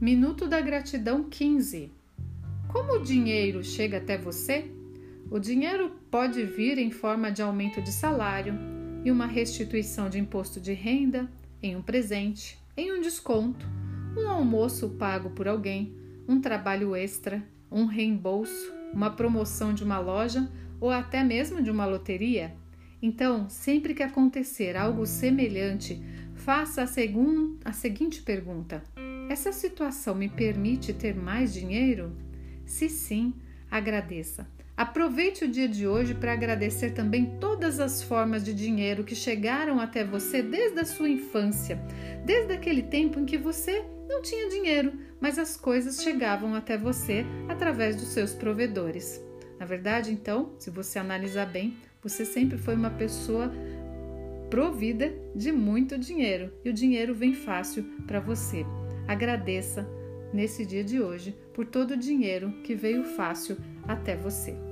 Minuto da Gratidão 15. Como o dinheiro chega até você? O dinheiro pode vir em forma de aumento de salário, e uma restituição de imposto de renda, em um presente, em um desconto, um almoço pago por alguém, um trabalho extra, um reembolso, uma promoção de uma loja ou até mesmo de uma loteria. Então, sempre que acontecer algo semelhante, faça a, segun, a seguinte pergunta: essa situação me permite ter mais dinheiro? Se sim, agradeça. Aproveite o dia de hoje para agradecer também todas as formas de dinheiro que chegaram até você desde a sua infância, desde aquele tempo em que você não tinha dinheiro, mas as coisas chegavam até você através dos seus provedores. Na verdade, então, se você analisar bem, você sempre foi uma pessoa provida de muito dinheiro e o dinheiro vem fácil para você. Agradeça nesse dia de hoje por todo o dinheiro que veio fácil até você.